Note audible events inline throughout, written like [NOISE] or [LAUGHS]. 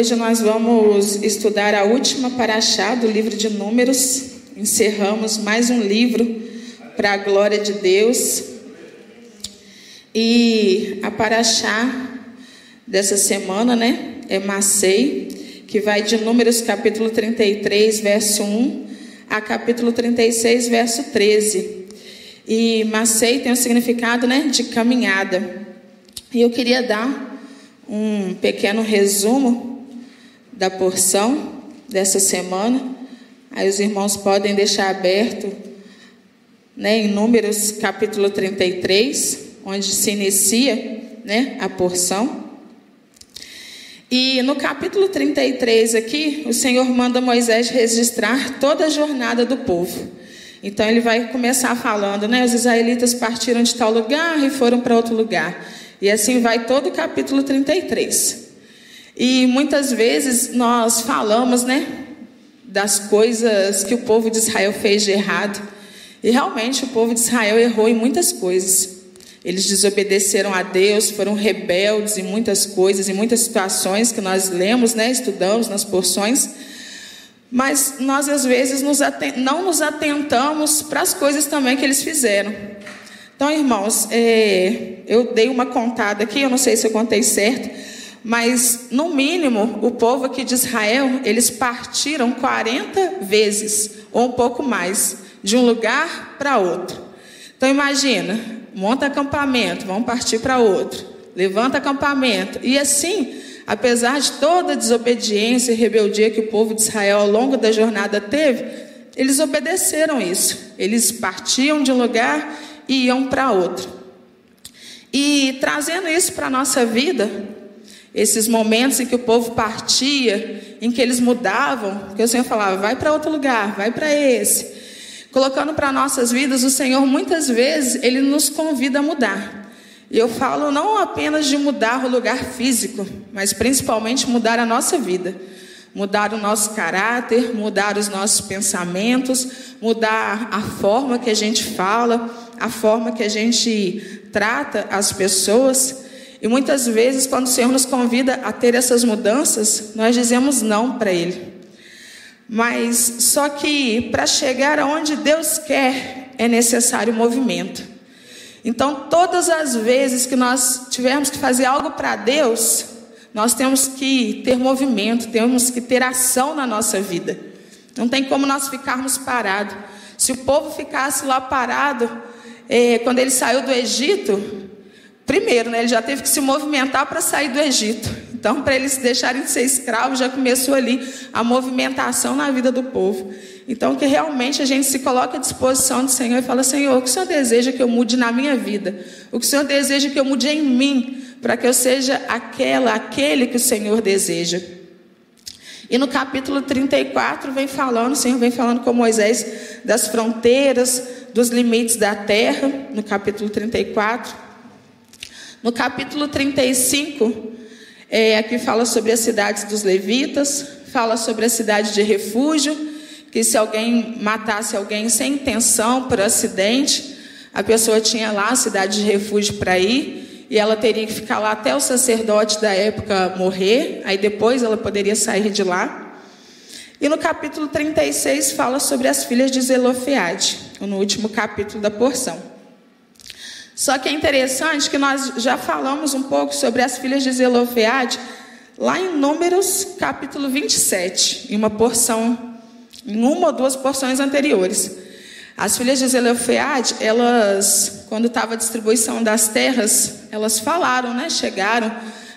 Hoje nós vamos estudar a última paraxá do livro de Números. Encerramos mais um livro para a glória de Deus. E a paraxá dessa semana, né, é Macei, que vai de Números capítulo 33, verso 1 a capítulo 36, verso 13. E Macei tem o significado, né, de caminhada. E eu queria dar um pequeno resumo da porção dessa semana. Aí os irmãos podem deixar aberto né, em Números capítulo 33, onde se inicia né, a porção. E no capítulo 33 aqui, o Senhor manda Moisés registrar toda a jornada do povo. Então ele vai começar falando, né? Os israelitas partiram de tal lugar e foram para outro lugar. E assim vai todo o capítulo 33. E muitas vezes nós falamos, né, das coisas que o povo de Israel fez de errado. E realmente o povo de Israel errou em muitas coisas. Eles desobedeceram a Deus, foram rebeldes em muitas coisas, em muitas situações que nós lemos, né, estudamos nas porções. Mas nós às vezes nos não nos atentamos para as coisas também que eles fizeram. Então, irmãos, é, eu dei uma contada aqui, eu não sei se eu contei certo, mas no mínimo o povo aqui de Israel, eles partiram 40 vezes, ou um pouco mais, de um lugar para outro. Então imagina, monta acampamento, vão partir para outro, levanta acampamento, e assim, apesar de toda a desobediência e rebeldia que o povo de Israel ao longo da jornada teve, eles obedeceram isso. Eles partiam de um lugar e iam para outro. E trazendo isso para a nossa vida, esses momentos em que o povo partia, em que eles mudavam, que o Senhor falava, vai para outro lugar, vai para esse. Colocando para nossas vidas, o Senhor muitas vezes, Ele nos convida a mudar. E eu falo não apenas de mudar o lugar físico, mas principalmente mudar a nossa vida mudar o nosso caráter, mudar os nossos pensamentos, mudar a forma que a gente fala, a forma que a gente trata as pessoas. E muitas vezes, quando o Senhor nos convida a ter essas mudanças, nós dizemos não para Ele. Mas só que para chegar aonde Deus quer, é necessário movimento. Então, todas as vezes que nós tivermos que fazer algo para Deus, nós temos que ter movimento, temos que ter ação na nossa vida. Não tem como nós ficarmos parados. Se o povo ficasse lá parado, é, quando ele saiu do Egito, primeiro, né, ele já teve que se movimentar para sair do Egito. Então, para eles deixarem de ser escravos, já começou ali a movimentação na vida do povo. Então, que realmente a gente se coloque à disposição do Senhor e fala: Senhor, o que o Senhor deseja que eu mude na minha vida? O que o Senhor deseja que eu mude em mim? para que eu seja aquela, aquele que o Senhor deseja. E no capítulo 34 vem falando, o Senhor vem falando com Moisés das fronteiras, dos limites da terra, no capítulo 34. No capítulo 35, é, aqui fala sobre as cidades dos levitas, fala sobre a cidade de refúgio, que se alguém matasse alguém sem intenção, por acidente, a pessoa tinha lá a cidade de refúgio para ir e ela teria que ficar lá até o sacerdote da época morrer, aí depois ela poderia sair de lá. E no capítulo 36 fala sobre as filhas de Zelofeade, no último capítulo da porção. Só que é interessante que nós já falamos um pouco sobre as filhas de Zelofeade lá em Números capítulo 27, em uma porção, em uma ou duas porções anteriores. As filhas de Zelofeade, elas, quando estava a distribuição das terras, elas falaram, né? Chegaram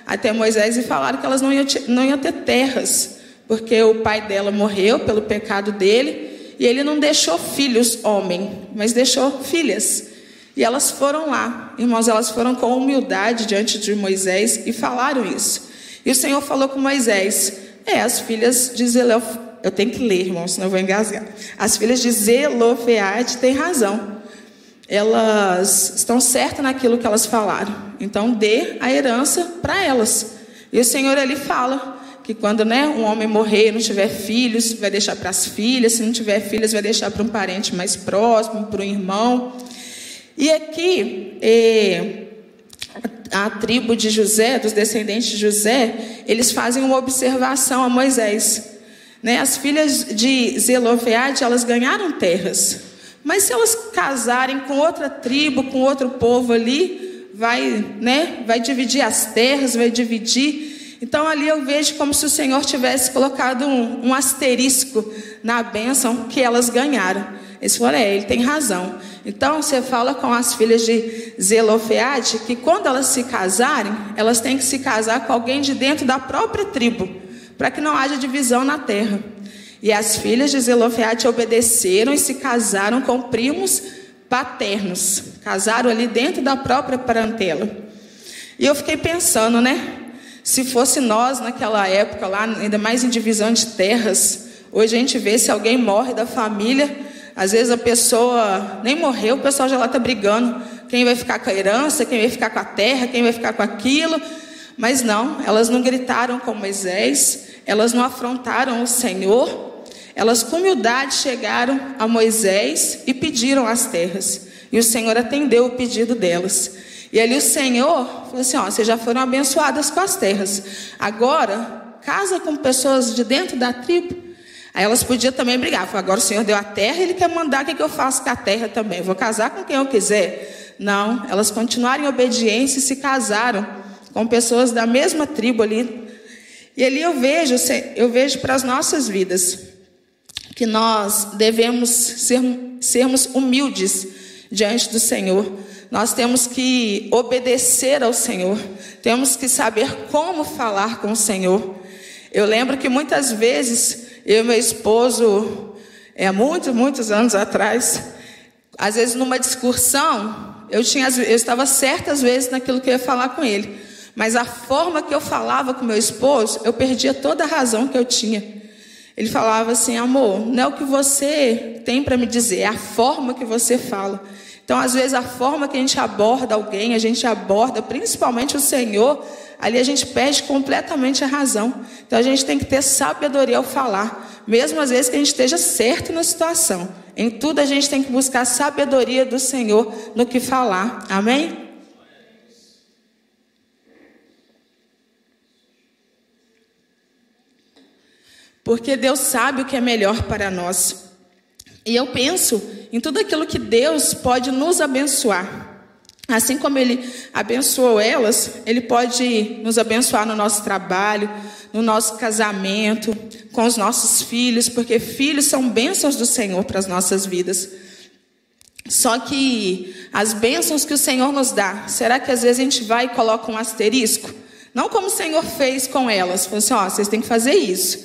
até Moisés e falaram que elas não iam, não iam ter terras, porque o pai dela morreu pelo pecado dele e ele não deixou filhos homem, mas deixou filhas. E elas foram lá, irmãos, elas foram com humildade diante de Moisés e falaram isso. E o Senhor falou com Moisés: É, as filhas de Zelofeade eu tenho que ler, irmão, senão eu vou engasgar. As filhas de Zelofeade têm razão. Elas estão certas naquilo que elas falaram. Então, dê a herança para elas. E o Senhor ali fala que quando né, um homem morrer, não tiver filhos, vai deixar para as filhas. Se não tiver filhas, vai deixar para um parente mais próximo, para um irmão. E aqui, a tribo de José, dos descendentes de José, eles fazem uma observação a Moisés. Né? As filhas de Zelofeade, elas ganharam terras. Mas se elas casarem com outra tribo, com outro povo ali, vai, né, vai dividir as terras, vai dividir. Então ali eu vejo como se o Senhor tivesse colocado um, um asterisco na bênção que elas ganharam. Eles falaram, é, ele tem razão. Então você fala com as filhas de Zelofeade que quando elas se casarem, elas têm que se casar com alguém de dentro da própria tribo, para que não haja divisão na terra. E as filhas de Zelofeade obedeceram e se casaram com primos paternos. Casaram ali dentro da própria parentela. E eu fiquei pensando, né? Se fosse nós naquela época lá, ainda mais em divisão de terras, hoje a gente vê se alguém morre da família, às vezes a pessoa nem morreu, o pessoal já lá está brigando. Quem vai ficar com a herança, quem vai ficar com a terra, quem vai ficar com aquilo. Mas não, elas não gritaram com Moisés, elas não afrontaram o Senhor, elas com humildade chegaram a Moisés e pediram as terras. E o Senhor atendeu o pedido delas. E ali o Senhor falou assim: ó, vocês já foram abençoadas com as terras. Agora, casa com pessoas de dentro da tribo. Aí elas podiam também brigar. Falei, agora o Senhor deu a terra, Ele quer mandar o que, eu faço com a terra também. Vou casar com quem eu quiser. Não, elas continuaram em obediência e se casaram com pessoas da mesma tribo ali. E ali eu vejo, eu vejo para as nossas vidas que nós devemos ser, sermos humildes diante do Senhor. Nós temos que obedecer ao Senhor, temos que saber como falar com o Senhor. Eu lembro que muitas vezes eu e meu esposo, é, muitos, muitos anos atrás, às vezes numa discussão, eu, tinha, eu estava certas vezes naquilo que eu ia falar com ele, mas a forma que eu falava com meu esposo, eu perdia toda a razão que eu tinha. Ele falava assim: amor, não é o que você tem para me dizer, é a forma que você fala. Então, às vezes, a forma que a gente aborda alguém, a gente aborda principalmente o Senhor, ali a gente perde completamente a razão. Então, a gente tem que ter sabedoria ao falar, mesmo às vezes que a gente esteja certo na situação. Em tudo, a gente tem que buscar sabedoria do Senhor no que falar. Amém? porque Deus sabe o que é melhor para nós. E eu penso em tudo aquilo que Deus pode nos abençoar. Assim como Ele abençoou elas, Ele pode nos abençoar no nosso trabalho, no nosso casamento, com os nossos filhos, porque filhos são bênçãos do Senhor para as nossas vidas. Só que as bênçãos que o Senhor nos dá, será que às vezes a gente vai e coloca um asterisco? Não como o Senhor fez com elas, falou assim: ó, vocês têm que fazer isso.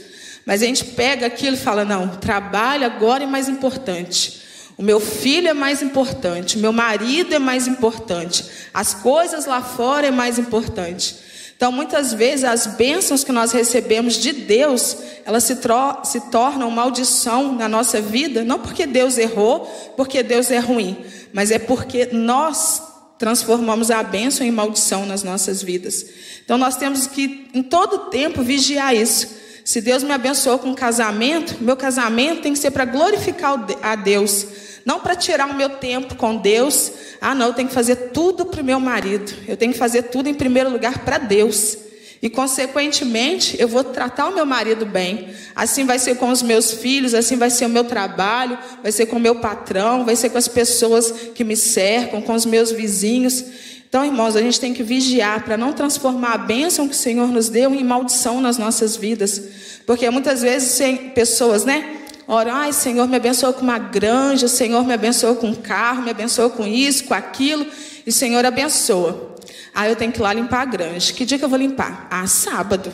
Mas a gente pega aquilo e fala: não, trabalho agora é mais importante. O meu filho é mais importante, o meu marido é mais importante, as coisas lá fora é mais importante. Então, muitas vezes, as bênçãos que nós recebemos de Deus, elas se, se tornam maldição na nossa vida, não porque Deus errou, porque Deus é ruim, mas é porque nós transformamos a bênção em maldição nas nossas vidas. Então, nós temos que, em todo tempo, vigiar isso. Se Deus me abençoou com um casamento, meu casamento tem que ser para glorificar a Deus, não para tirar o meu tempo com Deus. Ah, não, eu tenho que fazer tudo para o meu marido. Eu tenho que fazer tudo em primeiro lugar para Deus. E, consequentemente, eu vou tratar o meu marido bem. Assim vai ser com os meus filhos, assim vai ser o meu trabalho, vai ser com o meu patrão, vai ser com as pessoas que me cercam, com os meus vizinhos. Então, irmãos, a gente tem que vigiar para não transformar a bênção que o Senhor nos deu em maldição nas nossas vidas. Porque muitas vezes pessoas, né? Oram, ai, Senhor, me abençoou com uma granja, Senhor me abençoou com um carro, me abençoou com isso, com aquilo, e Senhor abençoa. Aí eu tenho que ir lá limpar a granja. Que dia que eu vou limpar? Ah, sábado.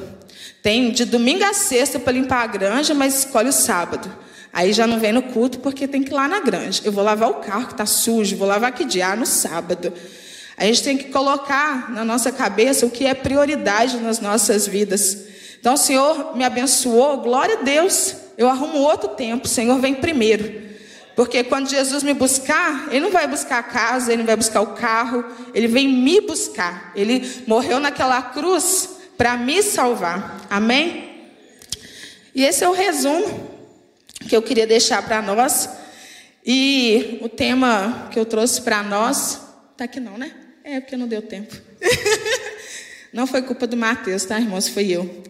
Tem de domingo a sexta para limpar a granja, mas escolhe o sábado. Aí já não vem no culto porque tem que ir lá na granja. Eu vou lavar o carro que está sujo, vou lavar que dia? Ah, no sábado. A gente tem que colocar na nossa cabeça o que é prioridade nas nossas vidas. Então, o Senhor me abençoou, glória a Deus. Eu arrumo outro tempo, o Senhor vem primeiro. Porque quando Jesus me buscar, Ele não vai buscar a casa, Ele não vai buscar o carro, Ele vem me buscar. Ele morreu naquela cruz para me salvar. Amém? E esse é o resumo que eu queria deixar para nós. E o tema que eu trouxe para nós, está aqui não, né? É, porque não deu tempo. [LAUGHS] Não foi culpa do Mateus, tá, irmãos? Foi eu.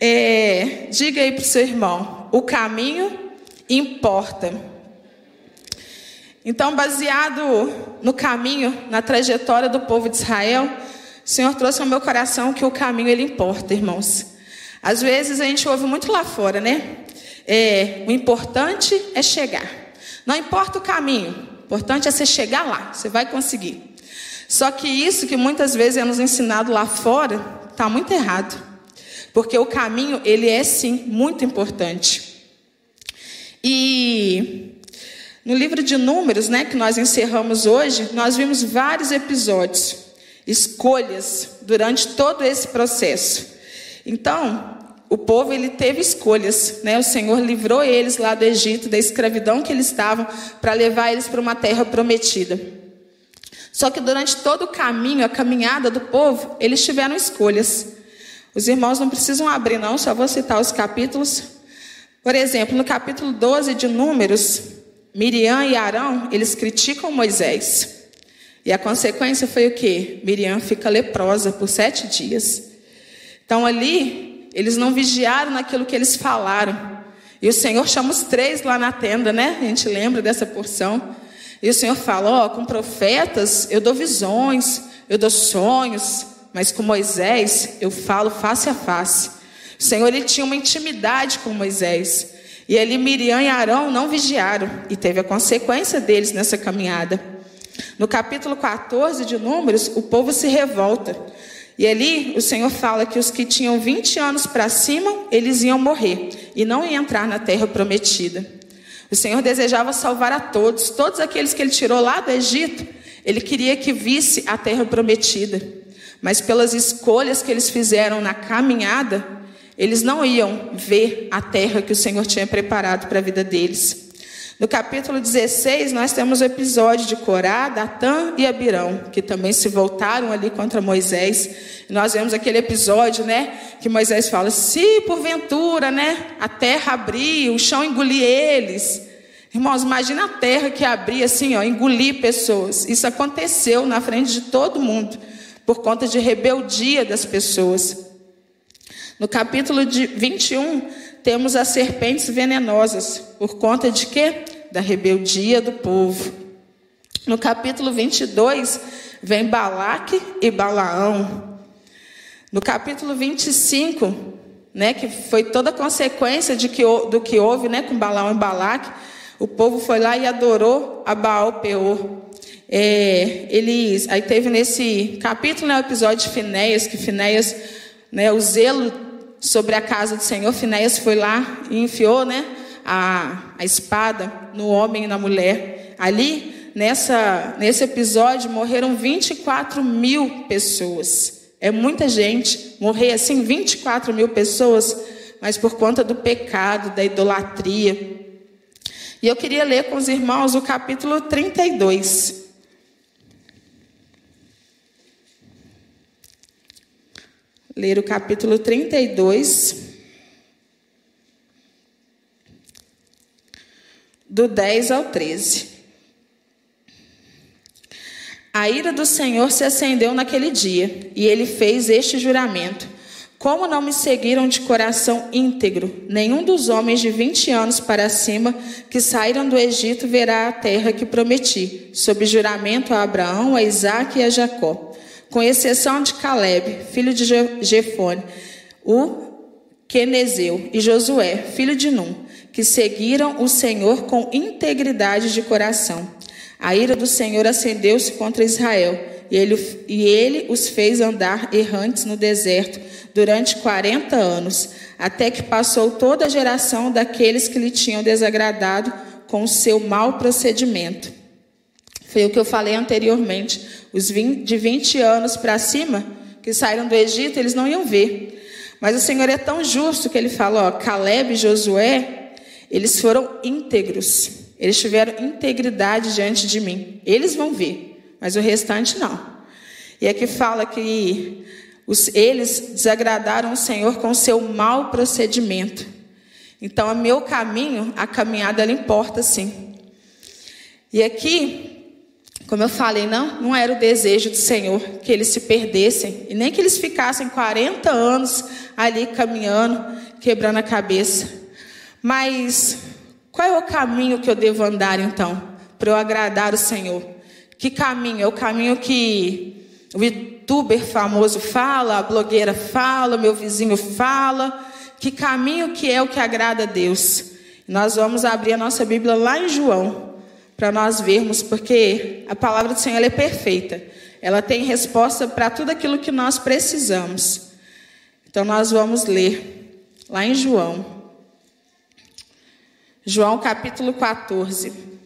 É, diga aí para o seu irmão: o caminho importa. Então, baseado no caminho, na trajetória do povo de Israel, o Senhor trouxe ao meu coração que o caminho ele importa, irmãos. Às vezes a gente ouve muito lá fora, né? É, o importante é chegar. Não importa o caminho, o importante é você chegar lá, você vai conseguir. Só que isso que muitas vezes é nos ensinado lá fora, está muito errado. Porque o caminho, ele é sim muito importante. E no livro de Números, né, que nós encerramos hoje, nós vimos vários episódios, escolhas durante todo esse processo. Então, o povo ele teve escolhas, né? O Senhor livrou eles lá do Egito, da escravidão que eles estavam, para levar eles para uma terra prometida. Só que durante todo o caminho, a caminhada do povo, eles tiveram escolhas. Os irmãos não precisam abrir, não, só vou citar os capítulos. Por exemplo, no capítulo 12 de Números, Miriam e Arão, eles criticam Moisés. E a consequência foi o quê? Miriam fica leprosa por sete dias. Então ali, eles não vigiaram naquilo que eles falaram. E o Senhor chama os três lá na tenda, né? A gente lembra dessa porção. E o Senhor fala: Ó, oh, com profetas eu dou visões, eu dou sonhos, mas com Moisés eu falo face a face. O Senhor ele tinha uma intimidade com Moisés. E ali Miriam e Arão não vigiaram, e teve a consequência deles nessa caminhada. No capítulo 14 de Números, o povo se revolta. E ali o Senhor fala que os que tinham 20 anos para cima, eles iam morrer e não iam entrar na terra prometida. O Senhor desejava salvar a todos, todos aqueles que ele tirou lá do Egito, ele queria que visse a terra prometida. Mas pelas escolhas que eles fizeram na caminhada, eles não iam ver a terra que o Senhor tinha preparado para a vida deles. No capítulo 16, nós temos o episódio de Corá, Datã e Abirão, que também se voltaram ali contra Moisés. Nós vemos aquele episódio, né, que Moisés fala: "Se porventura, né, a terra abrir, o chão engolir eles". Irmãos, imagina a terra que abria assim, ó, engolir pessoas. Isso aconteceu na frente de todo mundo, por conta de rebeldia das pessoas. No capítulo de 21, temos as serpentes venenosas, por conta de quê? Da rebeldia do povo. No capítulo 22, vem Balaque e Balaão. No capítulo 25, né, que foi toda a consequência de que, do que houve né, com Balaão e Balaque, o povo foi lá e adorou a Baal Peor. É, eles, aí teve nesse capítulo né, o episódio de Finéias, que Finéias, né, o zelo sobre a casa do Senhor, Finéias foi lá e enfiou né, a, a espada no homem e na mulher. Ali, nessa, nesse episódio, morreram 24 mil pessoas. É muita gente. Morrer assim, 24 mil pessoas, mas por conta do pecado, da idolatria. E eu queria ler com os irmãos o capítulo 32. ler o capítulo 32, do 10 ao 13. A ira do Senhor se acendeu naquele dia, e ele fez este juramento: Como não me seguiram de coração íntegro, nenhum dos homens de vinte anos para cima que saíram do Egito verá a terra que prometi, sob juramento a Abraão, a Isaque e a Jacó com exceção de Caleb, filho de Jefone, o Quenezeu e Josué, filho de Num, que seguiram o Senhor com integridade de coração. A ira do Senhor acendeu-se contra Israel, e ele, e ele os fez andar errantes no deserto durante quarenta anos, até que passou toda a geração daqueles que lhe tinham desagradado com o seu mau procedimento. Foi o que eu falei anteriormente. Os 20, de 20 anos para cima, que saíram do Egito, eles não iam ver. Mas o Senhor é tão justo que ele fala: ó, Caleb e Josué, eles foram íntegros. Eles tiveram integridade diante de mim. Eles vão ver, mas o restante não. E aqui fala que os, eles desagradaram o Senhor com seu mau procedimento. Então, o meu caminho, a caminhada, ela importa sim. E aqui Como eu falei, não, não era o desejo do Senhor que eles se perdessem e nem que eles ficassem 40 anos ali caminhando, quebrando a cabeça. Mas qual é o caminho que eu devo andar então para eu agradar o Senhor? Que caminho? É o caminho que o youtuber famoso fala, a blogueira fala, meu vizinho fala. Que caminho que é o que agrada a Deus? Nós vamos abrir a nossa Bíblia lá em João, para nós vermos, porque a palavra do Senhor é perfeita. Ela tem resposta para tudo aquilo que nós precisamos. Então nós vamos ler lá em João. João capítulo 14.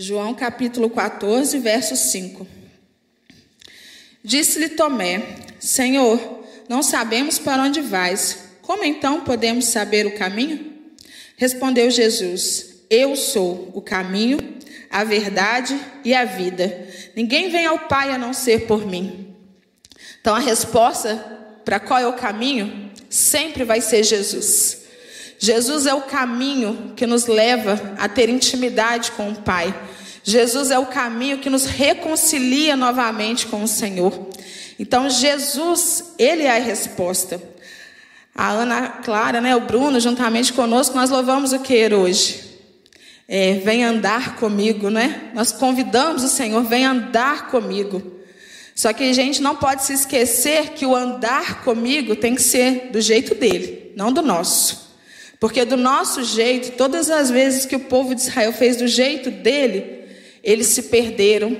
João capítulo 14, verso 5. Disse-lhe Tomé: Senhor, não sabemos para onde vais. Como então podemos saber o caminho? Respondeu Jesus: Eu sou o caminho, a verdade e a vida. Ninguém vem ao Pai a não ser por mim. Então a resposta para qual é o caminho sempre vai ser Jesus. Jesus é o caminho que nos leva a ter intimidade com o Pai. Jesus é o caminho que nos reconcilia novamente com o Senhor. Então, Jesus, Ele é a resposta. A Ana Clara, né, o Bruno, juntamente conosco, nós louvamos o que hoje? É, vem andar comigo, né? Nós convidamos o Senhor, vem andar comigo. Só que a gente não pode se esquecer que o andar comigo tem que ser do jeito dele, não do nosso. Porque do nosso jeito, todas as vezes que o povo de Israel fez do jeito dele, eles se perderam,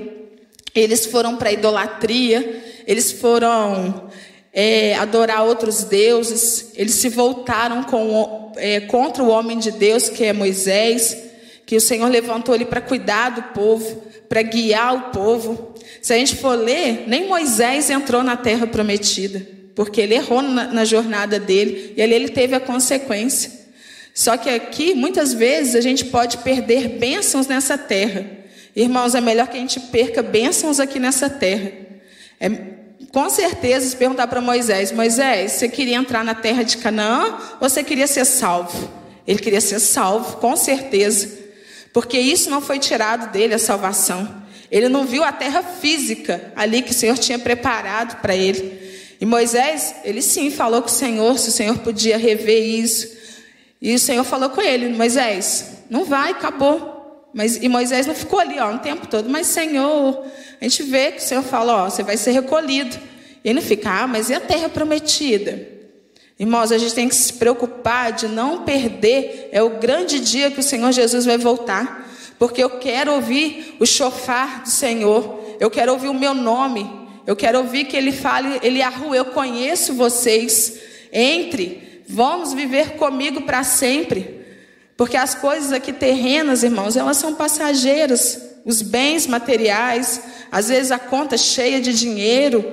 eles foram para a idolatria, eles foram é, adorar outros deuses, eles se voltaram com, é, contra o homem de Deus, que é Moisés, que o Senhor levantou ele para cuidar do povo, para guiar o povo. Se a gente for ler, nem Moisés entrou na terra prometida, porque ele errou na, na jornada dele, e ali ele teve a consequência. Só que aqui, muitas vezes, a gente pode perder bênçãos nessa terra. Irmãos, é melhor que a gente perca bênçãos aqui nessa terra. É, com certeza, se perguntar para Moisés: Moisés, você queria entrar na terra de Canaã ou você queria ser salvo? Ele queria ser salvo, com certeza. Porque isso não foi tirado dele, a salvação. Ele não viu a terra física ali que o Senhor tinha preparado para ele. E Moisés, ele sim falou com o Senhor se o Senhor podia rever isso. E o Senhor falou com ele: Moisés, não vai, acabou. Mas, e Moisés não ficou ali ó, o tempo todo, mas Senhor, a gente vê que o Senhor fala: ó, você vai ser recolhido. E ele fica: ah, mas e a terra prometida? Irmãos, a gente tem que se preocupar de não perder. É o grande dia que o Senhor Jesus vai voltar. Porque eu quero ouvir o chofar do Senhor. Eu quero ouvir o meu nome. Eu quero ouvir que Ele fale, Ele arrua, eu conheço vocês. Entre. Vamos viver comigo para sempre. Porque as coisas aqui terrenas, irmãos, elas são passageiras. Os bens materiais, às vezes a conta cheia de dinheiro,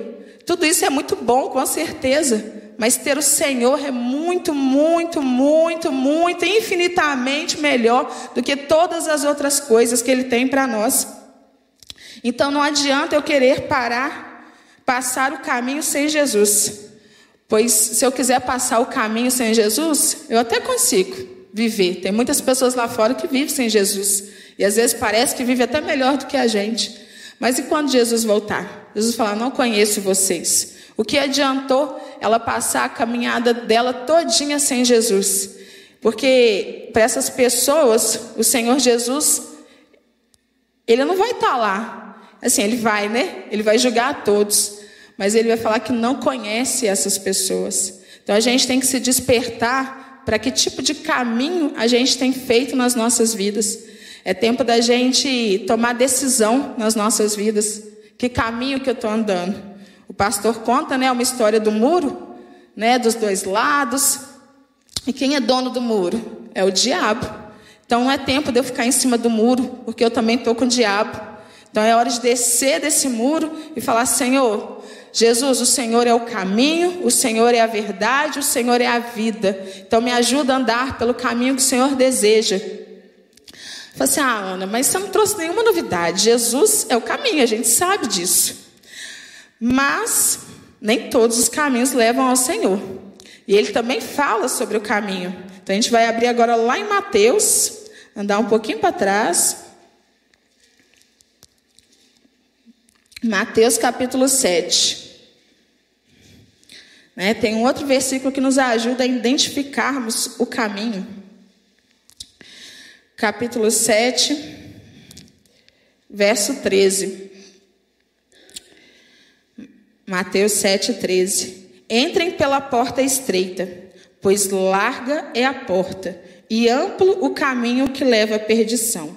tudo isso é muito bom, com certeza. Mas ter o Senhor é muito, muito, muito, muito, infinitamente melhor do que todas as outras coisas que Ele tem para nós. Então não adianta eu querer parar, passar o caminho sem Jesus. Pois se eu quiser passar o caminho sem Jesus, eu até consigo viver. Tem muitas pessoas lá fora que vivem sem Jesus. E às vezes parece que vive até melhor do que a gente. Mas e quando Jesus voltar? Jesus falar: Não conheço vocês. O que adiantou ela passar a caminhada dela todinha sem Jesus? Porque para essas pessoas, o Senhor Jesus, ele não vai estar lá. Assim, ele vai, né? Ele vai julgar a todos mas ele vai falar que não conhece essas pessoas. Então a gente tem que se despertar para que tipo de caminho a gente tem feito nas nossas vidas. É tempo da gente tomar decisão nas nossas vidas. Que caminho que eu estou andando? O pastor conta, né, uma história do muro, né, dos dois lados. E quem é dono do muro? É o diabo. Então não é tempo de eu ficar em cima do muro, porque eu também estou com o diabo. Então é hora de descer desse muro e falar: Senhor, Jesus, o Senhor é o caminho, o Senhor é a verdade, o Senhor é a vida. Então me ajuda a andar pelo caminho que o Senhor deseja. Falei assim, ah, Ana, mas você não trouxe nenhuma novidade. Jesus é o caminho, a gente sabe disso. Mas nem todos os caminhos levam ao Senhor. E ele também fala sobre o caminho. Então a gente vai abrir agora lá em Mateus, andar um pouquinho para trás. Mateus capítulo 7. Né, tem um outro versículo que nos ajuda a identificarmos o caminho. Capítulo 7, verso 13. Mateus 7, 13. Entrem pela porta estreita, pois larga é a porta, e amplo o caminho que leva à perdição,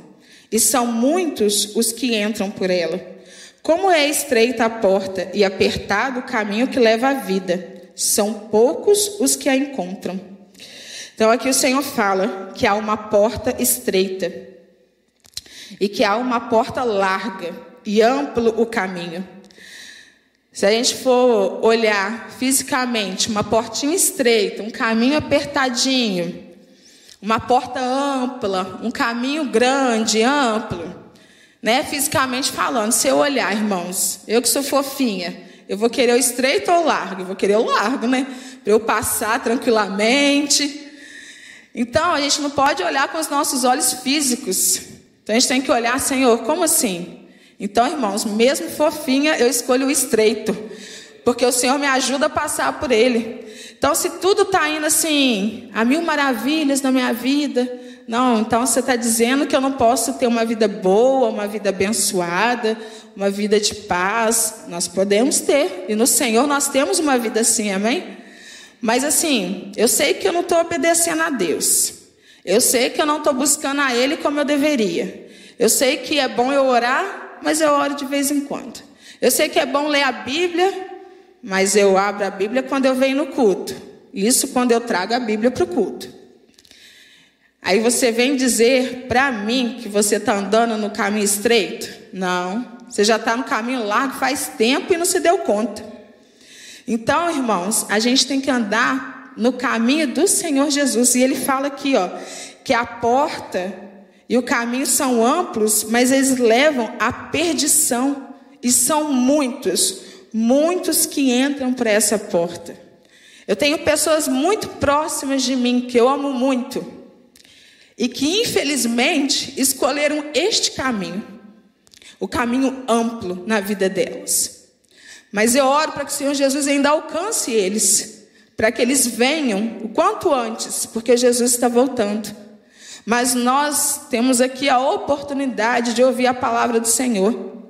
e são muitos os que entram por ela. Como é estreita a porta e apertado o caminho que leva à vida, são poucos os que a encontram. Então aqui o Senhor fala que há uma porta estreita e que há uma porta larga e amplo o caminho. Se a gente for olhar fisicamente, uma portinha estreita, um caminho apertadinho, uma porta ampla, um caminho grande, amplo, né? Fisicamente falando, se eu olhar, irmãos, eu que sou fofinha, eu vou querer o estreito ou o largo? Eu vou querer o largo, né? Para eu passar tranquilamente. Então, a gente não pode olhar com os nossos olhos físicos. Então, a gente tem que olhar, Senhor, como assim? Então, irmãos, mesmo fofinha, eu escolho o estreito, porque o Senhor me ajuda a passar por ele. Então, se tudo está indo assim, a mil maravilhas na minha vida, não, então você está dizendo que eu não posso ter uma vida boa, uma vida abençoada, uma vida de paz. Nós podemos ter, e no Senhor nós temos uma vida assim, amém? Mas assim, eu sei que eu não estou obedecendo a Deus. Eu sei que eu não estou buscando a Ele como eu deveria. Eu sei que é bom eu orar, mas eu oro de vez em quando. Eu sei que é bom ler a Bíblia, mas eu abro a Bíblia quando eu venho no culto. Isso quando eu trago a Bíblia para o culto. Aí você vem dizer para mim que você está andando no caminho estreito? Não, você já está no caminho largo faz tempo e não se deu conta. Então, irmãos, a gente tem que andar no caminho do Senhor Jesus. E ele fala aqui, ó, que a porta e o caminho são amplos, mas eles levam à perdição. E são muitos, muitos que entram por essa porta. Eu tenho pessoas muito próximas de mim que eu amo muito e que infelizmente escolheram este caminho, o caminho amplo na vida delas. Mas eu oro para que o Senhor Jesus ainda alcance eles, para que eles venham o quanto antes, porque Jesus está voltando. Mas nós temos aqui a oportunidade de ouvir a palavra do Senhor.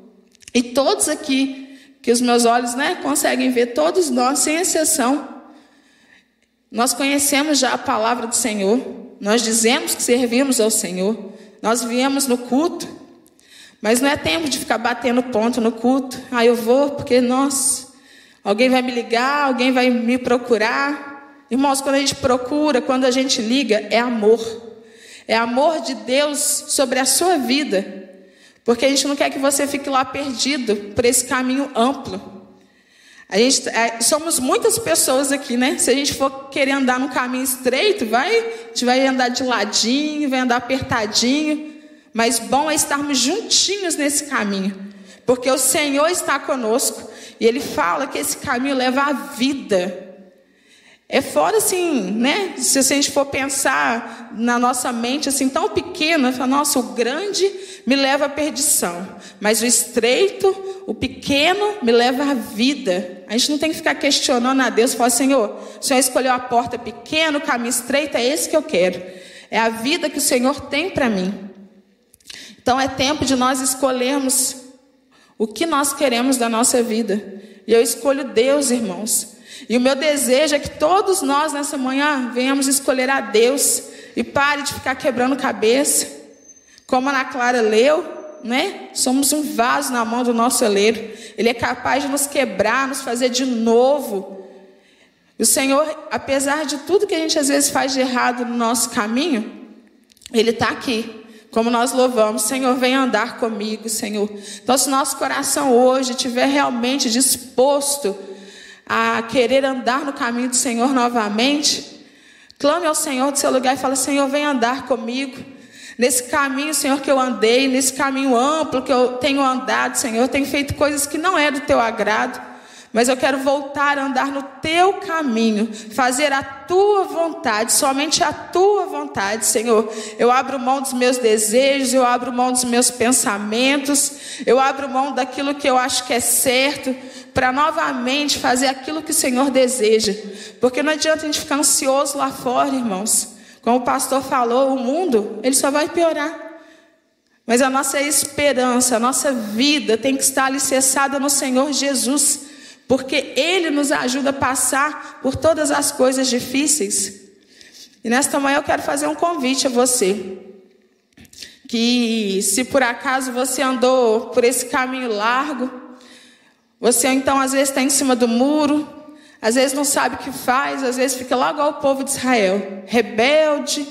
E todos aqui, que os meus olhos né, conseguem ver, todos nós, sem exceção, nós conhecemos já a palavra do Senhor, nós dizemos que servimos ao Senhor, nós viemos no culto, mas não é tempo de ficar batendo ponto no culto. Ah, eu vou porque, nossa, alguém vai me ligar, alguém vai me procurar. Irmãos, quando a gente procura, quando a gente liga, é amor. É amor de Deus sobre a sua vida. Porque a gente não quer que você fique lá perdido por esse caminho amplo. A gente, é, somos muitas pessoas aqui, né? Se a gente for querer andar no caminho estreito, vai, a gente vai andar de ladinho, vai andar apertadinho. Mas bom é estarmos juntinhos nesse caminho. Porque o Senhor está conosco. E Ele fala que esse caminho leva à vida. É fora assim, né? Se a gente for pensar na nossa mente assim tão pequena, fala, nossa, o grande me leva à perdição, mas o estreito, o pequeno me leva à vida. A gente não tem que ficar questionando a Deus, falar, Senhor, o Senhor escolheu a porta pequena, o caminho estreito, é esse que eu quero. É a vida que o Senhor tem para mim. Então é tempo de nós escolhermos o que nós queremos da nossa vida. E eu escolho Deus, irmãos. E o meu desejo é que todos nós nessa manhã venhamos escolher a Deus e pare de ficar quebrando cabeça. Como a Ana Clara leu, né? Somos um vaso na mão do nosso oleiro. Ele é capaz de nos quebrar, nos fazer de novo. O Senhor, apesar de tudo que a gente às vezes faz de errado no nosso caminho, Ele está aqui. Como nós louvamos, Senhor, vem andar comigo, Senhor. Então, se nosso coração hoje estiver realmente disposto a querer andar no caminho do Senhor novamente, clame ao Senhor do seu lugar e fale: Senhor, vem andar comigo. Nesse caminho, Senhor, que eu andei, nesse caminho amplo que eu tenho andado, Senhor, tenho feito coisas que não é do teu agrado. mas eu quero voltar a andar no teu caminho, fazer a tua vontade, somente a tua vontade, Senhor. Eu abro mão dos meus desejos, eu abro mão dos meus pensamentos, eu abro mão daquilo que eu acho que é certo, para novamente fazer aquilo que o Senhor deseja, porque não adianta a gente ficar ansioso lá fora, irmãos. Como o pastor falou, o mundo, ele só vai piorar. Mas a nossa esperança, a nossa vida tem que estar alicerçada no Senhor Jesus porque Ele nos ajuda a passar por todas as coisas difíceis. E nesta manhã eu quero fazer um convite a você. Que se por acaso você andou por esse caminho largo, você então às vezes está em cima do muro, às vezes não sabe o que faz, às vezes fica lá igual o povo de Israel, rebelde,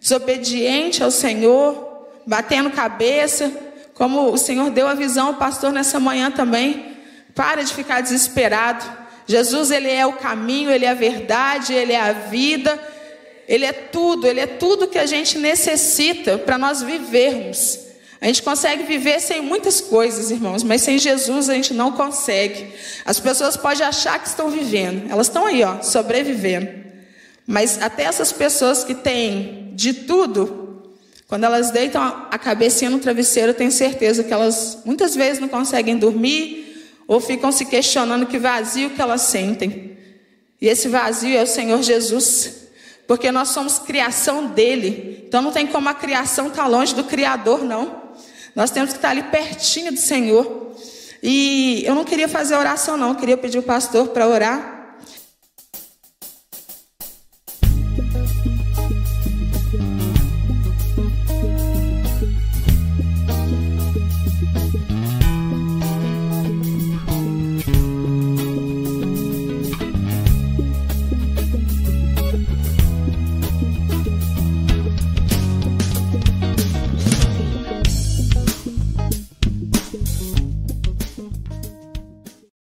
desobediente ao Senhor, batendo cabeça, como o Senhor deu a visão ao pastor nessa manhã também. Para de ficar desesperado. Jesus, ele é o caminho, ele é a verdade, ele é a vida, ele é tudo, ele é tudo que a gente necessita para nós vivermos. A gente consegue viver sem muitas coisas, irmãos, mas sem Jesus a gente não consegue. As pessoas podem achar que estão vivendo, elas estão aí, ó, sobrevivendo. Mas até essas pessoas que têm de tudo, quando elas deitam a cabecinha no travesseiro, eu tenho certeza que elas muitas vezes não conseguem dormir, ou ficam se questionando que vazio que elas sentem. E esse vazio é o Senhor Jesus, porque nós somos criação dele. Então não tem como a criação estar tá longe do Criador, não. Nós temos que estar ali pertinho do Senhor. E eu não queria fazer oração, não. Eu queria pedir o pastor para orar.